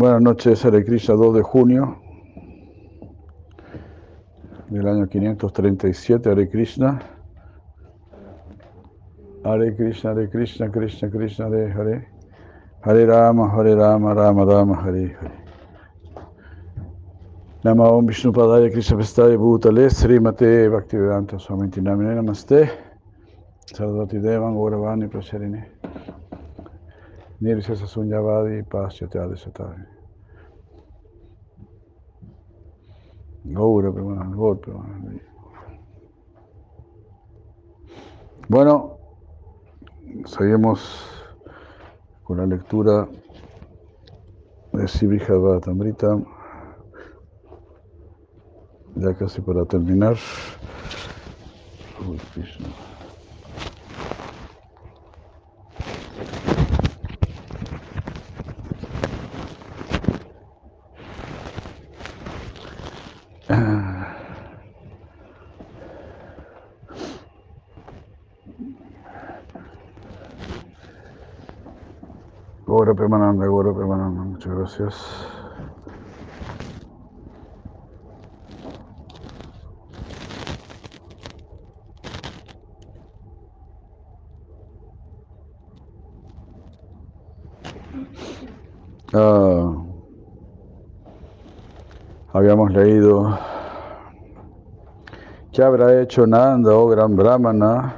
Buenas noches, Hare Krishna, 2 de junio del año 537, Hare Krishna. Hare Krishna, Hare Krishna, Krishna Krishna, Hare Hare. Hare Rama, Hare Rama, Rama Rama, Hare Hare. Nama Om Vishnu Padaya Krishna Pestaya Bhutale Srimate Bhaktivedanta Swami Namine Namaste Sarvati Devan Gauravani Prasharine Nirvisa Sunyavadi Pasyatya Satari. Gaura Premanand, Gaur. Bueno, seguimos con la lectura de Sibhijavatamrita. Ya casi para terminar. Uy, Krishna. Gora Premananda, Gora Premananda, muchas gracias. Ah, habíamos leído ¿Qué habrá hecho Nanda, oh gran Brahmana,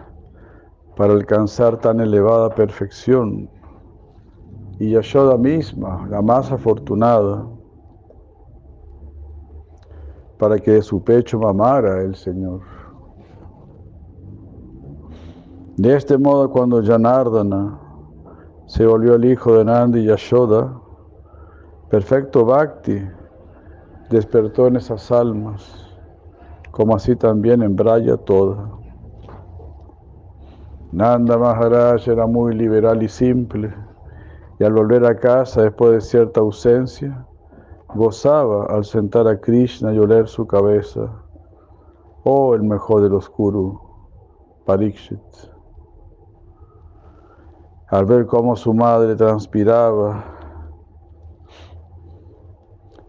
para alcanzar tan elevada perfección? Y Yashoda misma, la más afortunada, para que de su pecho mamara el Señor. De este modo, cuando Janardana se volvió el hijo de Nanda y Yashoda, perfecto Bhakti despertó en esas almas como así también en Braya toda. Nanda Maharaj era muy liberal y simple, y al volver a casa después de cierta ausencia, gozaba al sentar a Krishna y oler su cabeza. Oh, el mejor de los Kuru, Parikshit. Al ver cómo su madre transpiraba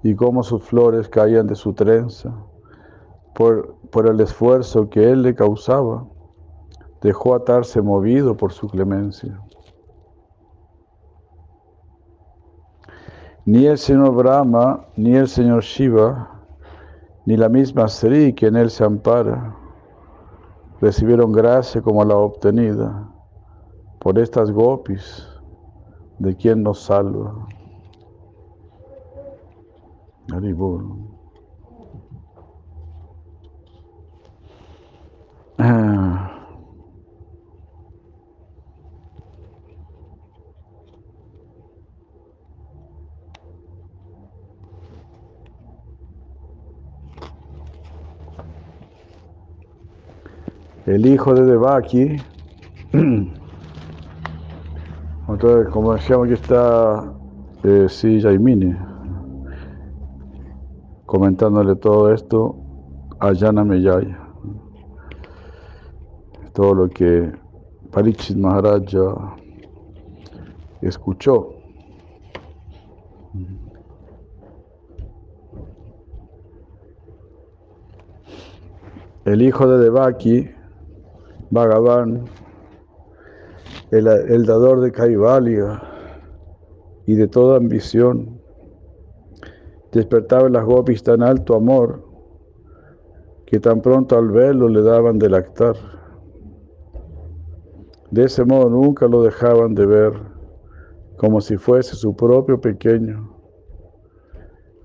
y cómo sus flores caían de su trenza, por, el esfuerzo que él le causaba, dejó atarse movido por su clemencia. Ni el señor Brahma, ni el señor Shiva, ni la misma Sri que en él se ampara, recibieron gracia como la obtenida por estas gopis de quien nos salva. Ah. El hijo de Devaki, entonces, como decíamos que está eh, sí, Jaimini, comentándole todo esto a Yana Meyaya todo lo que Parikshit Maharaja escuchó. El hijo de Devaki, Bhagavan, el, el dador de Kaivalya y de toda ambición, despertaba en las gopis tan alto amor que tan pronto al verlo le daban de lactar. De ese modo nunca lo dejaban de ver, como si fuese su propio pequeño.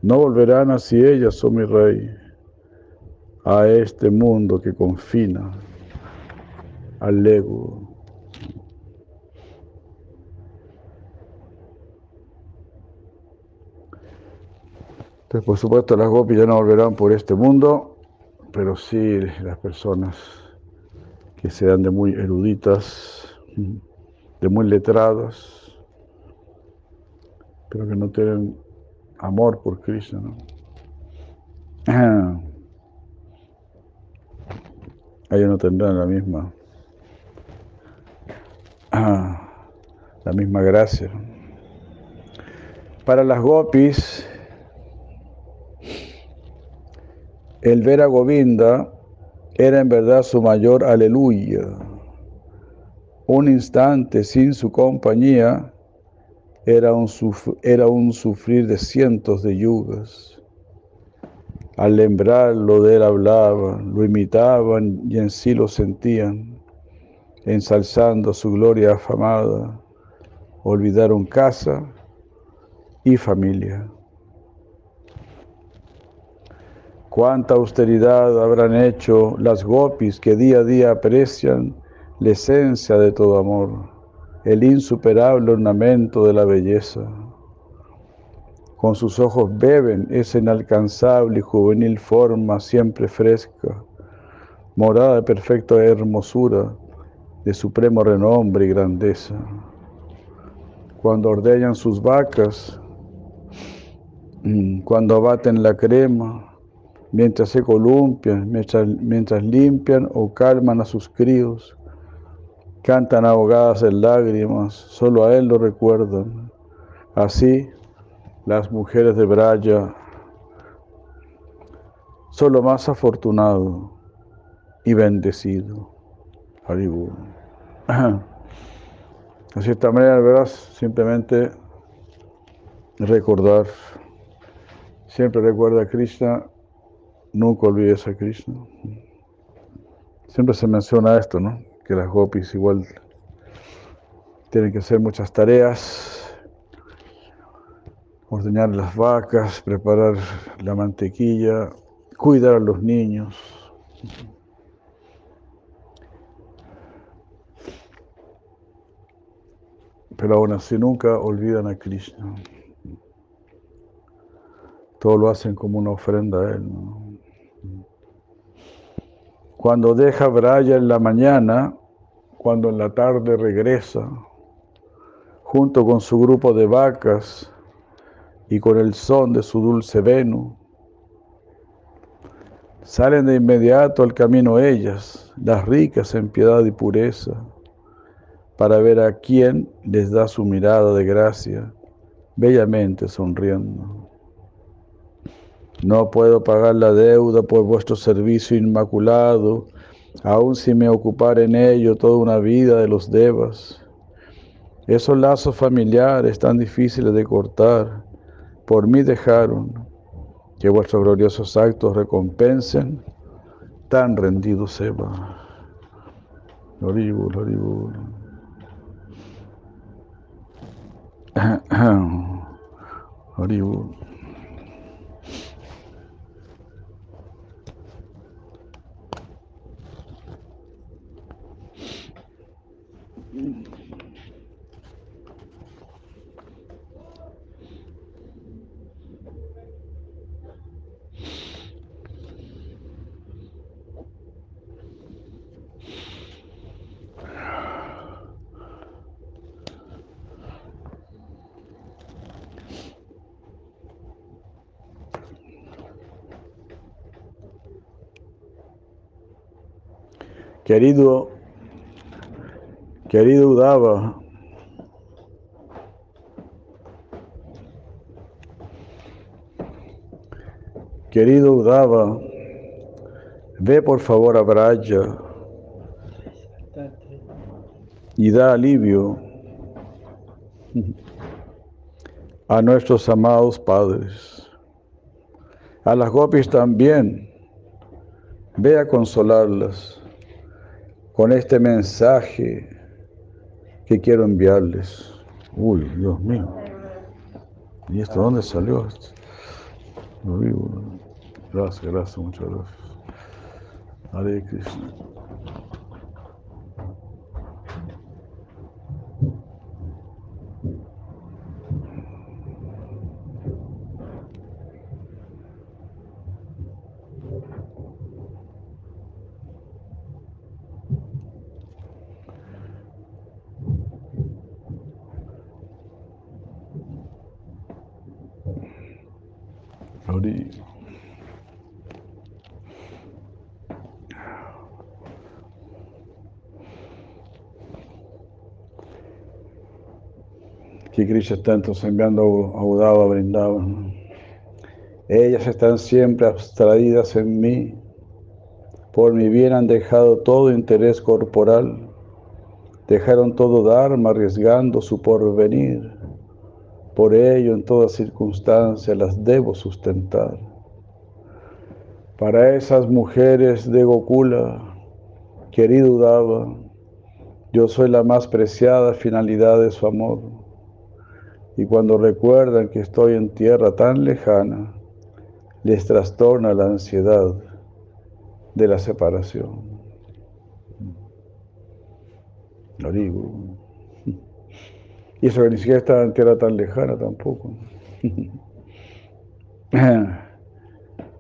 No volverán así ellas, oh mi rey, a este mundo que confina al ego. Entonces, por supuesto, las gopis ya no volverán por este mundo, pero sí las personas que sean de muy eruditas, de muy letradas, pero que no tienen amor por Krishna. ¿no? Ellos no tendrán la misma, la misma gracia. Para las gopis, el ver a Govinda era en verdad su mayor aleluya. Un instante sin su compañía era un, era un sufrir de cientos de yugas. Al lembrarlo de él hablaban, lo imitaban y en sí lo sentían, ensalzando su gloria afamada. Olvidaron casa y familia. Cuánta austeridad habrán hecho las gopis que día a día aprecian la esencia de todo amor el insuperable ornamento de la belleza. Con sus ojos beben esa inalcanzable y juvenil forma siempre fresca, morada de perfecta hermosura, de supremo renombre y grandeza. Cuando ordeñan sus vacas, mm, cuando abaten la crema, mientras se columpian, mientras, limpian o calman a sus críos, cantan ahogadas en lágrimas, solo a él lo recuerdan. Así, las mujeres de Braya son lo más afortunado y bendecido. De cierta manera, ¿verdad? Simplemente recordar, siempre recuerda a Krishna, nunca olvides a Krishna. Siempre se menciona esto, ¿no? que las gopis igual tienen que hacer muchas tareas, ordeñar las vacas, preparar la mantequilla, cuidar a los niños. Pero aún así nunca olvidan a Krishna. Todo lo hacen como una ofrenda a Él. Cuando deja Braya en la mañana, cuando en la tarde regresa, junto con su grupo de vacas y con el son de su dulce veno, salen de inmediato al camino ellas, las ricas en piedad y pureza, para ver a quién les da su mirada de gracia, bellamente sonriendo. No puedo pagar la deuda por vuestro servicio inmaculado, aun si me ocupara en ello toda una vida de los devas. Esos lazos familiares tan difíciles de cortar, por mí dejaron que vuestros gloriosos actos recompensen tan rendido Seba. Loribul, Hari Om Querido, querido Udava, querido Udava, ve por favor a Braya y da alivio a nuestros amados padres, a las gopis también, ve a consolarlas con este mensaje que quiero enviarles. Uy, Dios mío. ¿Y esto dónde salió? Lo vivo. Gracias, gracias, muchas gracias. Hare. Krishna está enviando a Udava, a. Ellas están siempre abstraídas en mí. Por mi bien han dejado todo interés corporal. Dejaron todo Dharma arriesgando su porvenir. Por ello, en todas circunstancias las debo sustentar. Para esas mujeres de Gokula, querido Udava, yo soy la más preciada finalidad de su amor. Y cuando recuerdan que estoy en tierra tan lejana, les trastorna la ansiedad de la separación. Lo digo. Y eso que ni siquiera estaba en tierra tan lejana tampoco.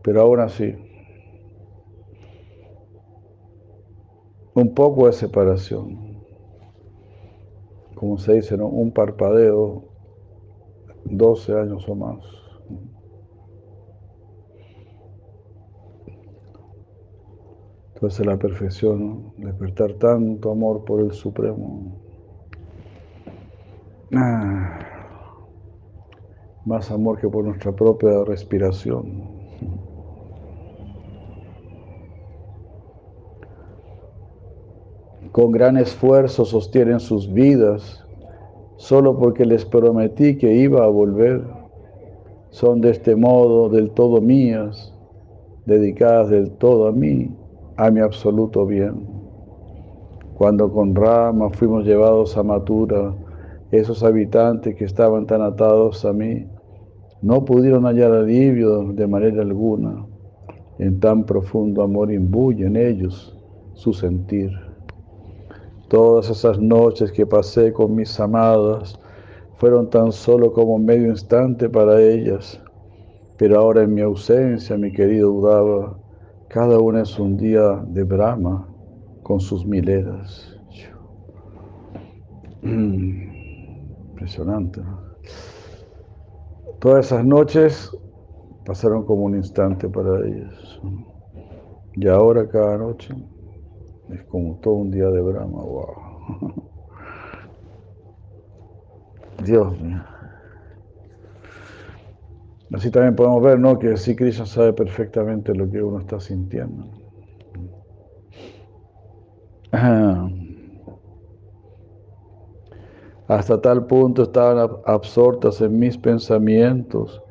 Pero aún así. un poco de separación. Como se dice, ¿no? un parpadeo, 12 años o más. Entonces la perfección, despertar tanto amor por el Supremo. Ah, más amor que por nuestra propia respiración. con gran esfuerzo sostienen sus vidas, solo porque les prometí que iba a volver. Son de este modo del todo mías, dedicadas del todo a mí, a mi absoluto bien. Cuando con Rama fuimos llevados a Matura, esos habitantes que estaban tan atados a mí, no pudieron hallar alivio de manera alguna. En tan profundo amor imbuye en ellos su sentir. Todas esas noches que pasé con mis amadas fueron tan solo como medio instante para ellas, pero ahora en mi ausencia, mi querido Udava, cada una es un día de Brahma con sus mileras. Impresionante. Todas esas noches pasaron como un instante para ellas. Y ahora cada noche es como todo un día de Brahma, wow. Dios mío. Así también podemos ver, ¿no? Que sí Krishna sabe perfectamente lo que uno está sintiendo. Hasta tal punto estaban absortas en mis pensamientos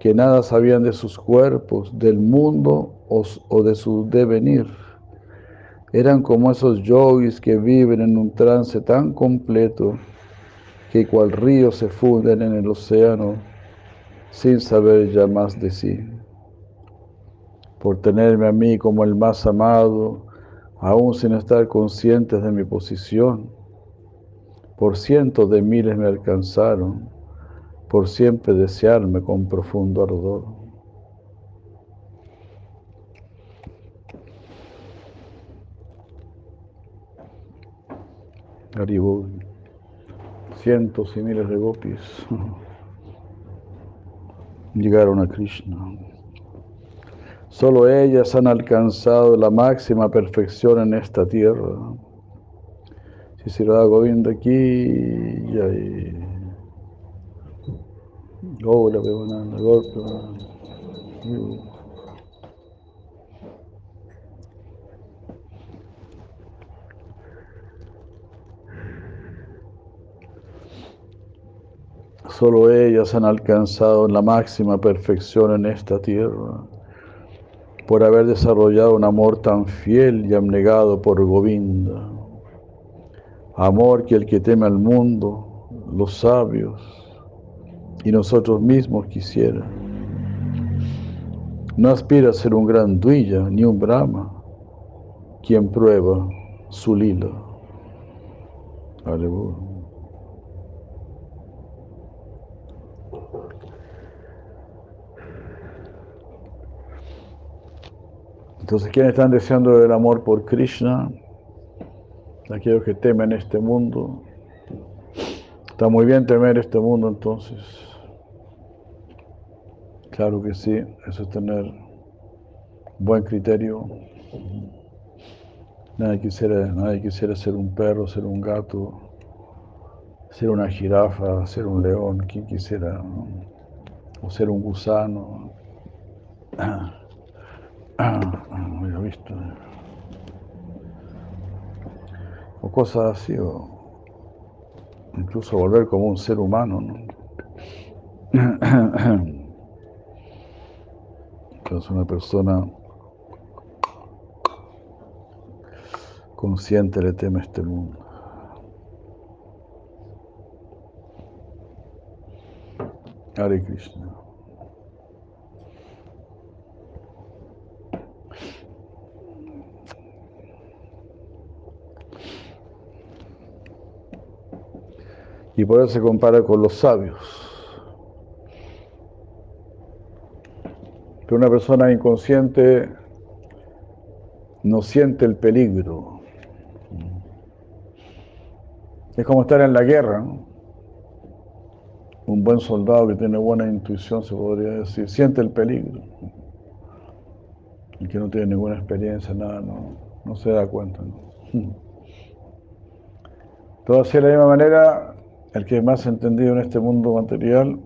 que nada sabían de sus cuerpos, del mundo o de su devenir. Eran como esos yogis que viven en un trance tan completo que cual río se funden en el océano sin saber ya más de sí. Por tenerme a mí como el más amado, aún sin estar conscientes de mi posición, por cientos de miles me alcanzaron, por siempre desearme con profundo ardor. Cientos y miles de gopis llegaron a Krishna. Solo ellas han alcanzado la máxima perfección en esta tierra. Si se lo hago viendo aquí, y ahí. Hola, golpe. Solo ellas han alcanzado la máxima perfección en esta tierra por haber desarrollado un amor tan fiel y abnegado por Govinda. Amor que el que teme al mundo, los sabios y nosotros mismos quisieran. No aspira a ser un gran duilla ni un brahma quien prueba su lila. Aleluya. Entonces, ¿quiénes están deseando el amor por Krishna? Aquellos que temen este mundo. Está muy bien temer este mundo entonces. Claro que sí, eso es tener buen criterio. Nadie quisiera, nadie quisiera ser un perro, ser un gato, ser una jirafa, ser un león, quien quisiera, o ser un gusano. Ah, ah, ah, visto. O cosas así, o incluso volver como un ser humano, ¿no? es una persona consciente le teme este mundo. Hare Krishna. Y por eso se compara con los sabios. Que una persona inconsciente no siente el peligro. Es como estar en la guerra, ¿no? un buen soldado que tiene buena intuición, se podría decir, siente el peligro. El que no tiene ninguna experiencia, nada, no, no se da cuenta. ¿no? Así de la misma manera, el que es más entendido en este mundo material,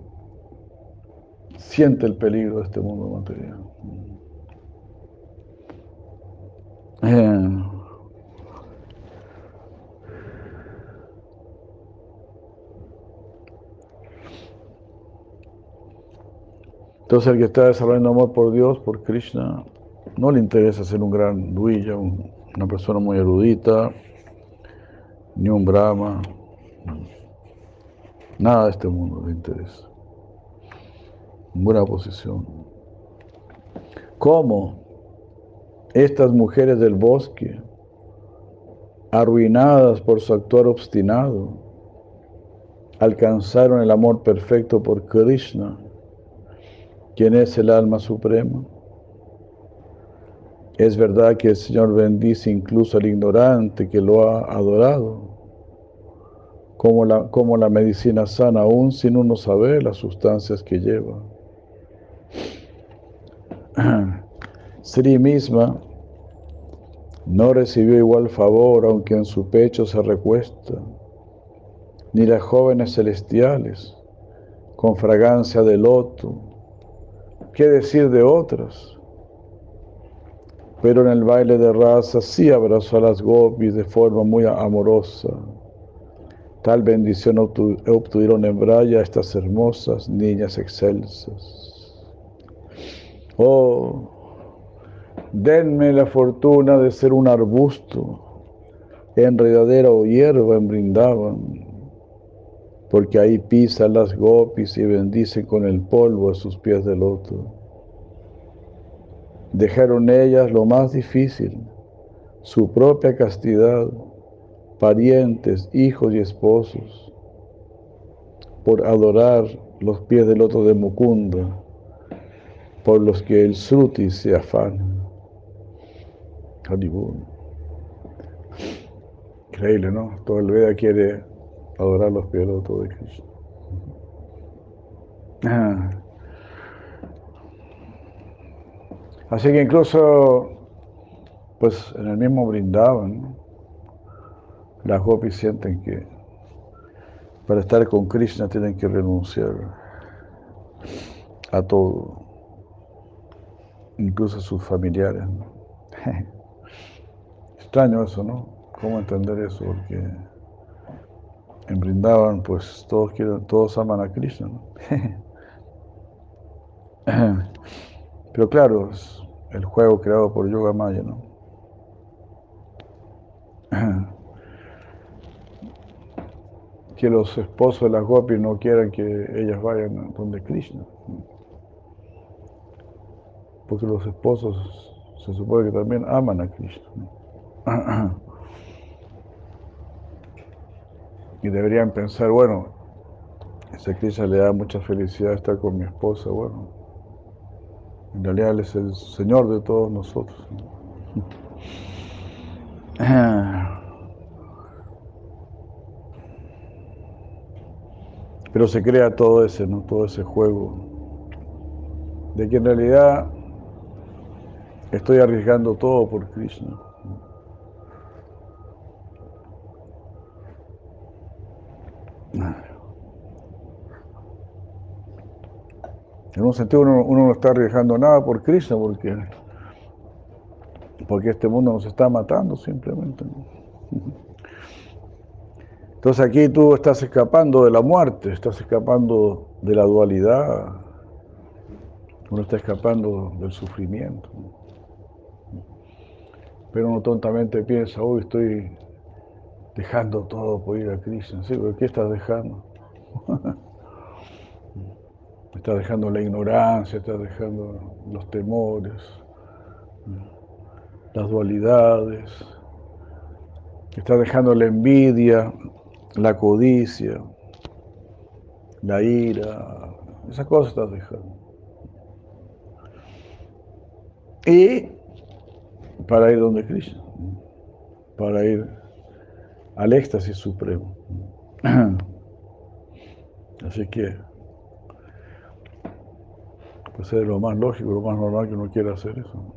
siente el peligro de este mundo material. Eh, Entonces el que está desarrollando amor por Dios, por Krishna, no le interesa ser un gran duilla, una persona muy erudita, ni un brahma. Nada de este mundo le interesa. Buena posición. ¿Cómo estas mujeres del bosque, arruinadas por su actuar obstinado, alcanzaron el amor perfecto por Krishna? ¿Quién es el alma suprema? Es verdad que el Señor bendice incluso al ignorante que lo ha adorado, como la, como la medicina sana, aún sin uno saber las sustancias que lleva. Sri misma no recibió igual favor, aunque en su pecho se recuesta, ni las jóvenes celestiales, con fragancia de loto, ¿Qué decir de otras? Pero en el baile de raza sí abrazó a las gopis de forma muy amorosa. Tal bendición obtuvieron en Braya estas hermosas niñas excelsas. Oh, denme la fortuna de ser un arbusto, enredadera o hierba en Brindaban, porque ahí pisan las gopis y bendicen con el polvo a sus pies de loto. Dejaron ellas lo más difícil, su propia castidad, parientes, hijos y esposos, por adorar los pies del loto de Mukunda, por los que el Sruti se afana. Increíble, ¿no? Todo el Veda quiere adorar los pies de Krishna. Ah. Así que incluso, pues en el mismo brindaban, las gopis sienten que para estar con Krishna tienen que renunciar a todo, incluso a sus familiares. Extraño eso, ¿no? ¿Cómo entender eso? Porque en Brindavan, pues todos quieren, todos aman a Krishna, ¿no? Pero claro, es el juego creado por Yoga Maya, ¿no? Que los esposos de las gopis no quieran que ellas vayan donde Krishna. Porque los esposos se supone que también aman a Krishna. y deberían pensar, bueno, esa Krishna le da mucha felicidad estar con mi esposa, bueno, en realidad Él es el Señor de todos nosotros. Pero se crea todo ese, ¿no? todo ese juego de que en realidad estoy arriesgando todo por Krishna. En un sentido uno, no está arriesgando nada por Krishna porque, porque este mundo nos está matando simplemente. Entonces aquí tú estás escapando de la muerte, estás escapando de la dualidad, uno está escapando del sufrimiento. Pero uno tontamente piensa, hoy estoy dejando todo por ir a Krishna. Sí, pero ¿qué estás dejando? estás dejando la ignorancia, estás dejando los temores, las dualidades, estás dejando la envidia, la codicia, la ira, esas cosas estás dejando. Y para ir donde Krishna, para ir al éxtasis supremo. Así que, pues es lo más lógico, lo más normal que uno quiera hacer eso.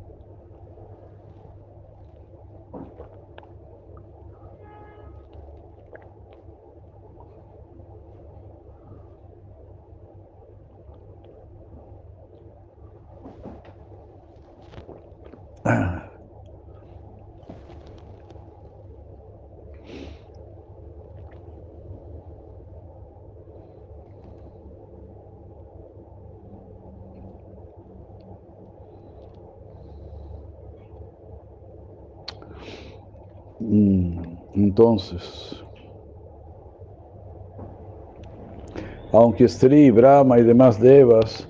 Aunque Sri, Brahma y demás devas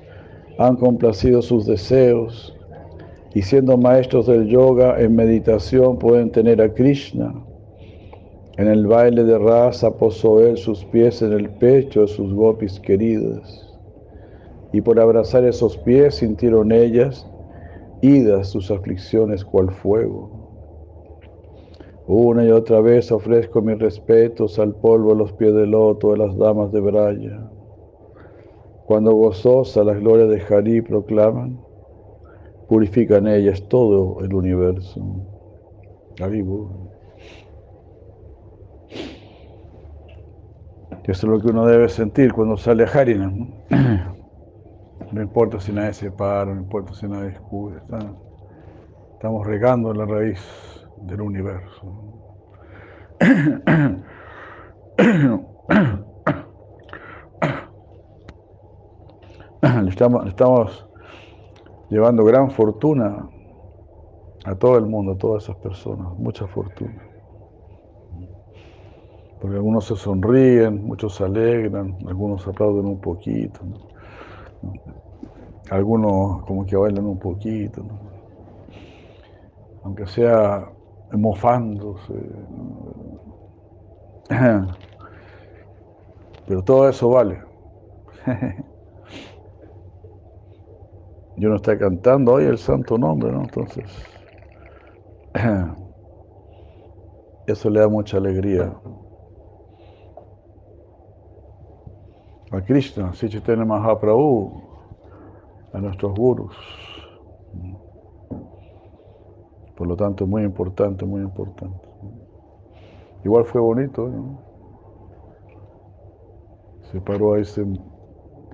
han complacido sus deseos y siendo maestros del yoga en meditación pueden tener a Krishna, en el baile de rasa posó él sus pies en el pecho de sus gopis queridas y por abrazar esos pies sintieron ellas idas sus aflicciones cual fuego. Una y otra vez ofrezco mis respetos al polvo a los pies del loto de las damas de Braya. Cuando gozosa las glorias de Hari proclaman, purifican ellas todo el universo. Eso es lo que uno debe sentir cuando sale a Harina. No, importa si nadie se para, no importa si nadie escucha. Estamos regando la raíz del universo. Estamos, estamos llevando gran fortuna a todo el mundo, a todas esas personas, mucha fortuna. Porque algunos se sonríen, muchos se alegran, algunos aplauden un poquito, algunos como que bailan un poquito, aunque sea mofándose. Pero todo eso vale. Yo no está cantando hoy el santo nombre, ¿no? Entonces, eso le da mucha alegría. A Krishna, si Chaitanya Mahaprabhu, a nuestros gurus. Por lo tanto, muy importante, muy importante. Igual fue bonito, ¿no? Se paró a ese,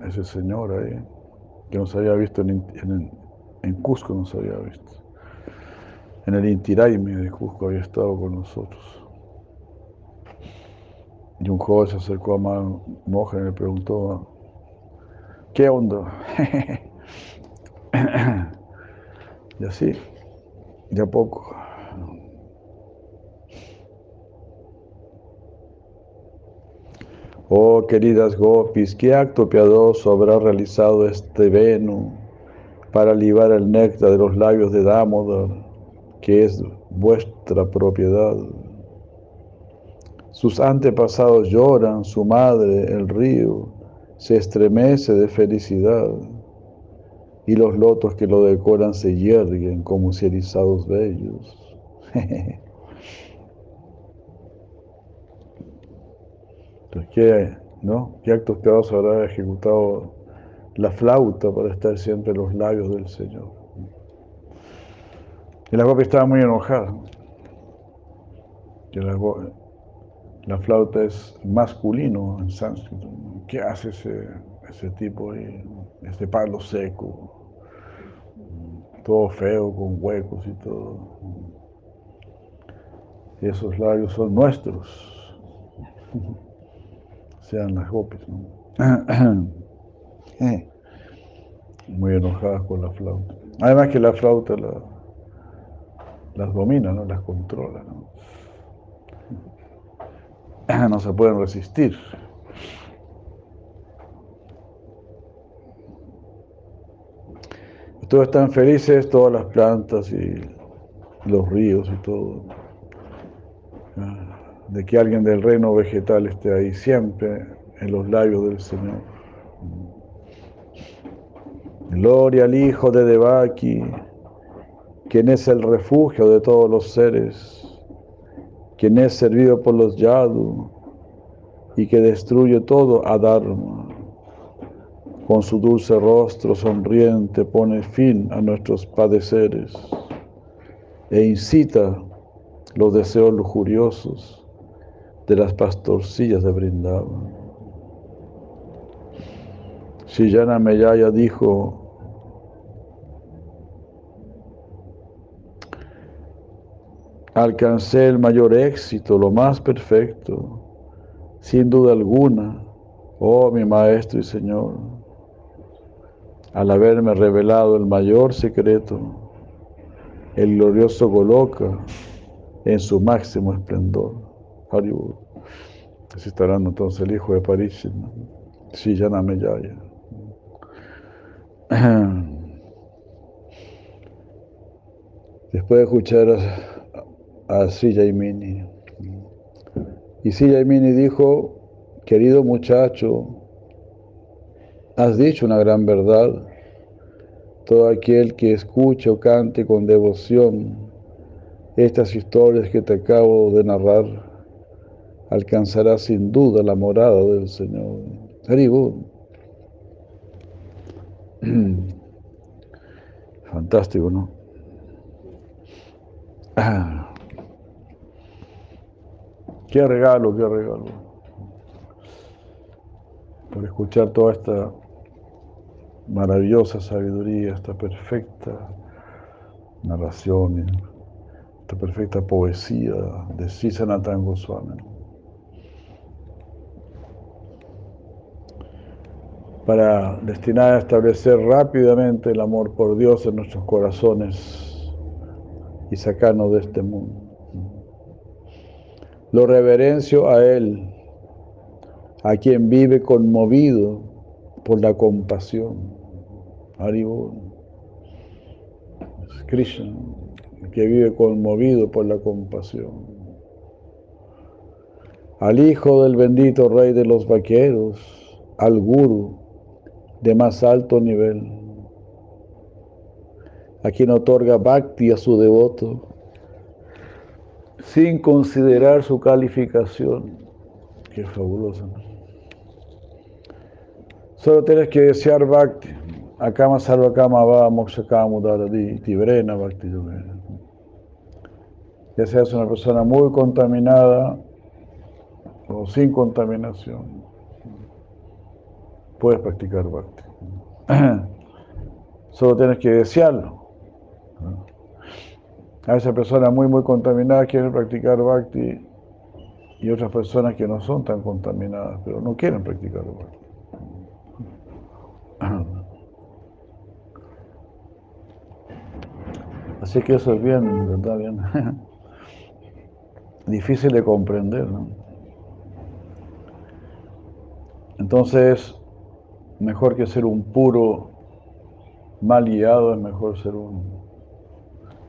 ese señor ahí, que nos había visto en, en, en Cusco, nos había visto. En el Intiraime de Cusco había estado con nosotros. Y un joven se acercó a Moja y le preguntó, ¿qué onda? y así, de a poco. Oh queridas gopis, qué acto piadoso habrá realizado este Venu para libar el néctar de los labios de Damodar, que es vuestra propiedad. Sus antepasados lloran, su madre, el río, se estremece de felicidad y los lotos que lo decoran se yerguen como si erizados bellos. Entonces, ¿qué, ¿no? ¿qué actos pegados habrá ejecutado la flauta para estar siempre en los labios del Señor? Y la copia estaba muy enojada. Que la, La flauta es masculino en sánscrito. ¿Qué hace ese, ese tipo ahí? Este palo seco, todo feo, con huecos y todo. Y esos labios son nuestros. Sean las gopis, ¿no? Muy enojadas con la flauta. Además que la flauta las domina, ¿no? Las controla, ¿no? No se pueden resistir. Todos están felices, todas las plantas y los ríos y todo, de que alguien del reino vegetal esté ahí siempre en los labios del Señor. Gloria al Hijo de Debaki, quien es el refugio de todos los seres, quien es servido por los Yadu y que destruye todo Adharma. Con su dulce rostro sonriente pone fin a nuestros padeceres e incita los deseos lujuriosos de las pastorcillas de Brindavan. Shillana Meyaya dijo, alcancé el mayor éxito, lo más perfecto, sin duda alguna, oh mi Maestro y Señor, al haberme revelado el mayor secreto, el glorioso Goloka en su máximo esplendor. Así está hablando entonces el hijo de París, Shillana Meyaya. Después de escuchar a, a. Y Sri Jaimini dijo, querido muchacho, has dicho una gran verdad. Todo aquel que escuche o cante con devoción estas historias que te acabo de narrar, alcanzará sin duda la morada del Señor. Haribú. Fantástico, ¿no? Qué regalo, qué regalo. Por escuchar toda esta maravillosa sabiduría, esta perfecta narración, esta perfecta poesía de Sisanatan Goswami. para destinar a establecer rápidamente el amor por Dios en nuestros corazones y sacarnos de este mundo. Lo reverencio a Él, a quien vive conmovido por la compasión. Haribol. Krishna, que vive conmovido por la compasión. Al Hijo del bendito Rey de los Vaqueros, al Guru, de más alto nivel, a quien otorga bhakti a su devoto, sin considerar su calificación. Qué fabuloso. Solo tienes que desear bhakti. Akama sarvakama va mokshakama daradi tibrena bhakti Ya seas una persona muy contaminada o sin contaminación puedes practicar bhakti. Solo tienes que desearlo. A esa persona muy, muy contaminada quiere practicar bhakti y otras personas que no son tan contaminadas, pero no quieren practicar bhakti. Así que eso es bien, ¿verdad? Bien. Difícil de comprender, ¿no? Entonces, Mejor que ser un puro mal guiado, es mejor ser un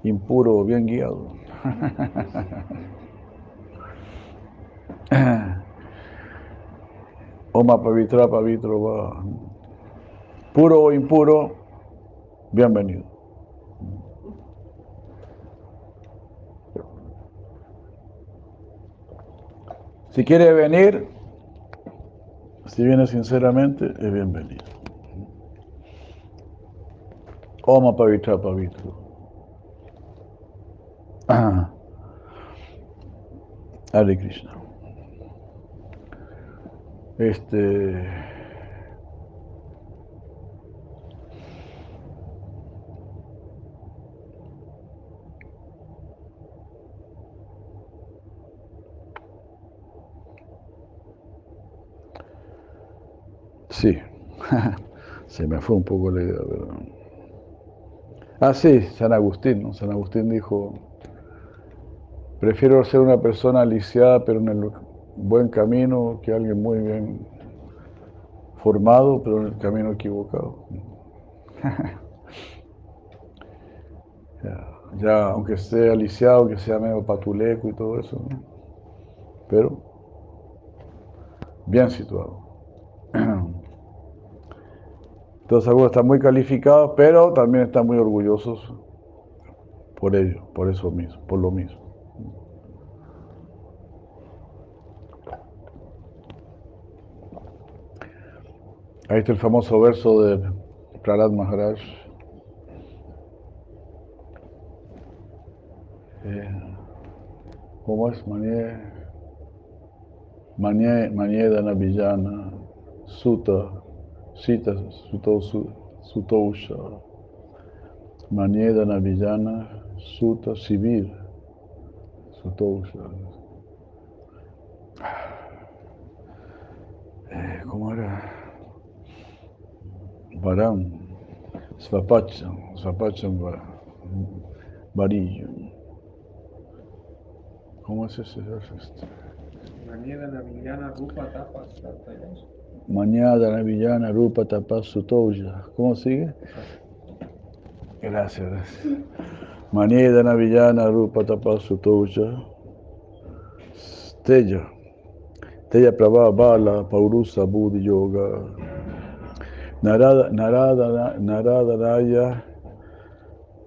impuro bien guiado. Oma Pavitra Pavitro va. Puro o impuro, bienvenido. Si quiere venir, si viene sinceramente, es bienvenido. Oma Pavitra Pavitra. Hare Krishna. Este. Sí, se me fue un poco la idea, pero... Ah, sí, San Agustín, ¿no? San Agustín dijo, prefiero ser una persona lisiada pero en el buen camino que alguien muy bien formado pero en el camino equivocado. ya, ya, aunque esté aliciado, que sea medio patuleco y todo eso, ¿no? pero bien situado. Entonces algunos están muy calificados, pero también están muy orgullosos por ello, por eso mismo, por lo mismo. Ahí está el famoso verso de Prahlad Maharaj. Eh, ¿Cómo es? Manie, Manie, Manie Villana, Sutta, Sita Sutousha, Maniedana Villana, Suta Sivir, Sutousha. Eh, ¿Cómo era? Varam, Svapacham, Svapacham Varillo. ¿Cómo es ese Villana, Rupa Tapas, Mañana Villana Rupa Tapasutoya. ¿Cómo sigue? Gracias, gracias. Maniedana Villana Rupa Tapasutoya. Stella. Stella Prabha Bala Paurusa Buddhi Yoga. Narada, Narada, Narada Raya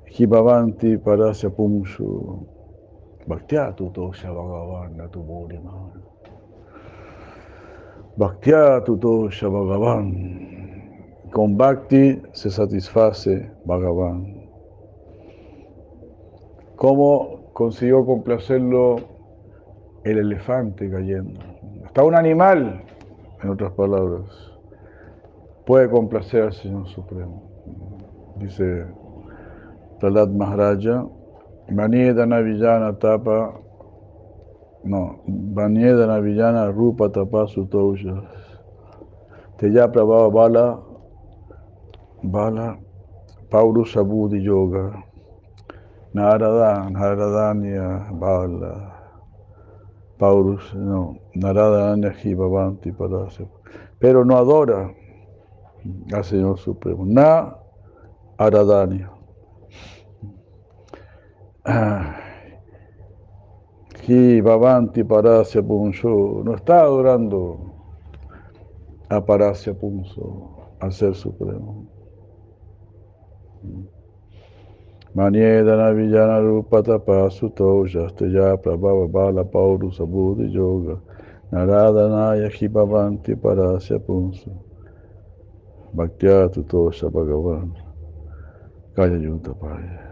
Hibavanti Parasya Pumshu. Bhaktyatu Tosha Bhagavan Natu Bodhimana. Bhaktyatu Tosha Bhagavan. Con Bhakti se satisface Bhagavan. ¿Cómo consiguió complacerlo el elefante cayendo? Hasta un animal, en otras palabras, puede complacer al Señor Supremo. Dice Talat Maharaja, Maniedana Villana Tapa no, Vanyedana Villana Rupa Tapasu Tosha. Teya Prabhava Bala Bala Paurusha Buddhi Yoga. Narada, Naradanya Bala. Paurus, no, Naradanya Jivavanti Parasya. Pero no adora al Señor Supremo. Na Aradanya. Ah. Ki Bhavanti Parasya no está adorando a Parasya Punso, al Ser Supremo. Maniedana Villana Rupa Tapasu Toja Steya Prabhava Bala Paurusa Buddhi Yoga Naradanaya Bhavanti Parasya Punso Bhaktyatu Tosha Bhagavan. Kaya Yunta Paya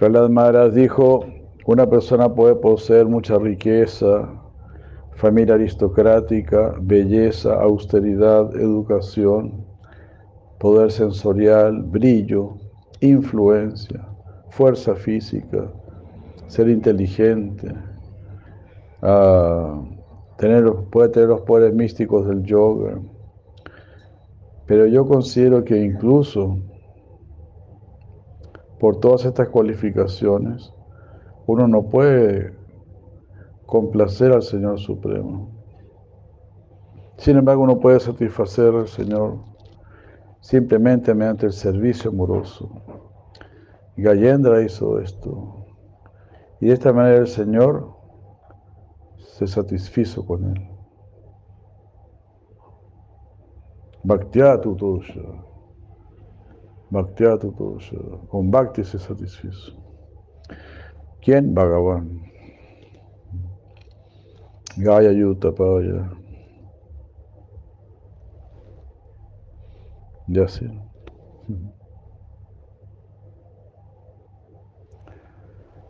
Prahlad Maharaj dijo, una persona puede poseer mucha riqueza, familia aristocrática, belleza, austeridad, educación, poder sensorial, brillo, influencia, fuerza física, ser inteligente, ah, tener, puede tener los poderes místicos del yoga. Pero yo considero que incluso por todas estas cualificaciones, uno no puede complacer al Señor Supremo. Sin embargo, uno puede satisfacer al Señor simplemente mediante el servicio amoroso. Gayendra hizo esto. Y de esta manera el Señor se satisfizo con él. Tosha. Bhaktyatu Tosha. Con Bhakti se satisfizo. ¿Quién? Bhagavan. Gaya Yuta Paya. Ya sí.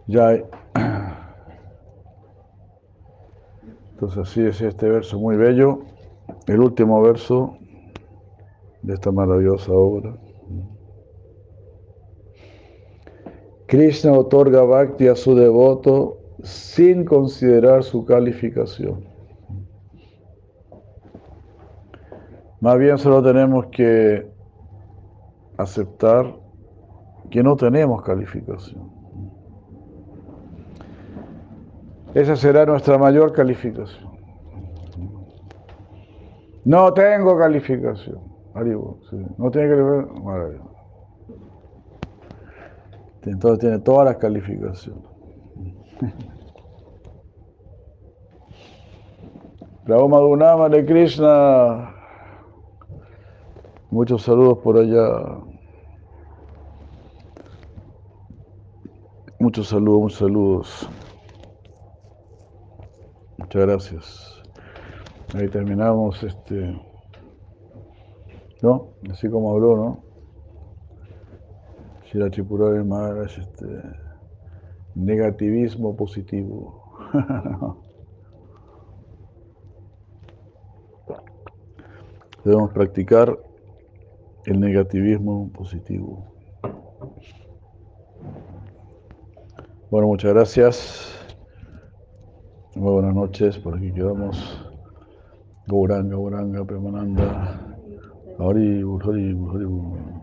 Ya. Entonces así es este verso muy bello, el último verso de esta maravillosa obra. Krishna otorga bhakti a su devoto sin considerar su calificación. Más bien solo tenemos que aceptar que no tenemos calificación. Esa será nuestra mayor calificación. No tengo calificación. No tiene calificación. Entonces tiene todas las calificaciones. Prabhu Madhunama de Krishna. Muchos saludos por allá. Muchos saludos, muchos saludos. Muchas gracias. Ahí terminamos este. ¿No? Así como habló, ¿no? Shira Chipurari Maharaj, este. Negativismo positivo. Debemos practicar el negativismo positivo. Bueno, muchas gracias. Muy buenas noches, por aquí quedamos. Gauranga, Gauranga, Premananda. Hari, Hari, Hari.